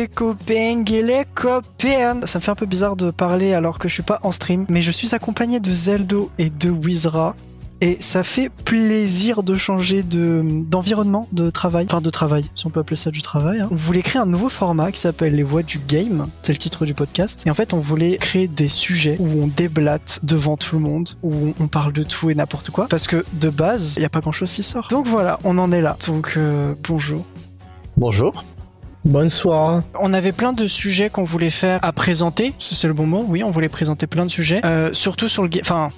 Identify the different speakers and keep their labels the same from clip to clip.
Speaker 1: les copains et les copaines Ça me fait un peu bizarre de parler alors que je suis pas en stream, mais je suis accompagné de Zeldo et de Wizra. Et ça fait plaisir de changer de d'environnement de travail, enfin de travail, si on peut appeler ça du travail. Hein. On voulait créer un nouveau format qui s'appelle les voix du game, c'est le titre du podcast. Et en fait, on voulait créer des sujets où on déblatte devant tout le monde, où on, parle de tout et n'importe quoi, parce que de base, il y a pas grand chose qui sort. Donc voilà, on en est là. Donc euh, bonjour.
Speaker 2: Bonjour.
Speaker 3: Bonsoir.
Speaker 1: On avait plein de sujets qu'on voulait faire à présenter, c'est le bon mot. Oui, on voulait présenter plein de sujets, euh, surtout sur le, enfin,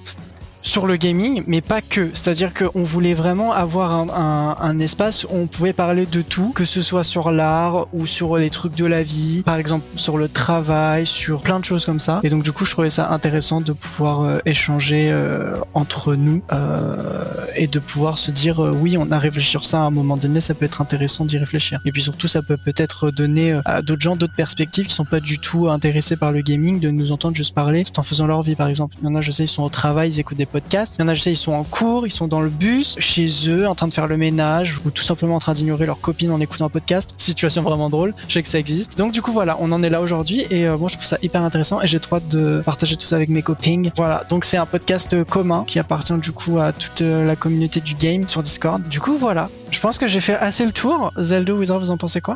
Speaker 1: sur le gaming, mais pas que. C'est-à-dire qu'on voulait vraiment avoir un, un- un espace où on pouvait parler de tout, que ce soit sur l'art ou sur les trucs de la vie, par exemple sur le travail, sur plein de choses comme ça. Et donc du coup, je trouvais ça intéressant de pouvoir euh, échanger euh, entre nous euh, et de pouvoir se dire euh, oui, on a réfléchi sur ça à un moment donné, ça peut être intéressant d'y réfléchir. Et puis surtout, ça peut peut-être donner euh, à d'autres gens d'autres perspectives qui sont pas du tout intéressés par le gaming de nous entendre juste parler tout en faisant leur vie par exemple. Il y en a, je sais, ils sont au travail, ils écoutent des podcasts. Il y en a, je sais, ils sont en cours, ils sont dans le bus, chez eux, en train de faire le ménage ou tout simplement en train d'ignorer leur copine en écoutant un podcast. Situation vraiment drôle. Je sais que ça existe. Donc du coup, voilà, on en est là aujourd'hui et euh, moi je trouve ça hyper intéressant et j'ai trop hâte de partager tout ça avec mes copines. Voilà, donc c'est un podcast euh, commun qui appartient du coup à toute euh, la communauté du game sur Discord. Du coup, voilà. Je pense que j'ai fait assez le tour. Zelda Wizard, vous en pensez quoi?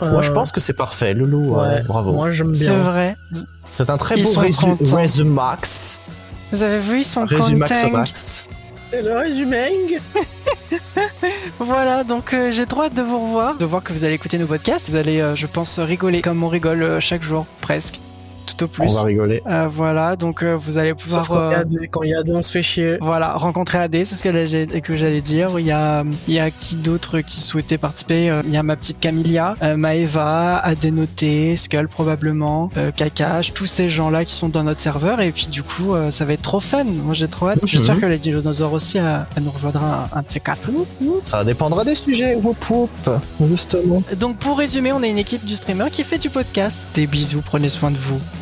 Speaker 2: Moi, je
Speaker 3: Euh,
Speaker 2: pense que c'est parfait, Loulou. ouais,
Speaker 3: ouais,
Speaker 2: bravo.
Speaker 3: Moi, j'aime
Speaker 1: C'est
Speaker 3: bien.
Speaker 1: vrai.
Speaker 2: C'est un très
Speaker 1: Ils
Speaker 2: beau
Speaker 1: sont
Speaker 2: résu
Speaker 1: contents.
Speaker 2: résumax.
Speaker 1: Vous avez vu, ils sont
Speaker 2: Résumax au
Speaker 1: contents.
Speaker 2: max.
Speaker 3: C'est le résumé.
Speaker 1: Voilà, donc euh, j'ai trop hâte de vous revoir, de voir que vous allez écouter nos podcasts. Vous allez, euh, je pense, rigoler comme on rigole euh, chaque jour, presque, tout au
Speaker 2: On
Speaker 1: plus.
Speaker 2: va rigoler.
Speaker 1: Euh, voilà, donc euh, vous allez pouvoir
Speaker 3: Sauf quand il y
Speaker 1: euh,
Speaker 3: a des- quand il y a deux, on se fait chier.
Speaker 1: voilà, rencontrer AD, c'est ce que, j'allais dire. Il y a, il y a qui d'autre qui souhaitait participer? Euh, Il y a ma petite Camilla, euh, Maeva, Adénoté, Skull probablement, euh, Kakash, tous ces gens-là qui sont dans notre serveur. Et puis du coup, euh, ça va être trop fun. Moi j'ai trop hâte. J'espère que les dinosaures aussi euh, elle nous rejoindra un, un de ces quatre.
Speaker 2: Ça dépendra des sujets, vos poupes, justement.
Speaker 1: Donc pour résumer, on est une équipe du streamer qui fait du podcast. Des bisous, prenez soin de vous.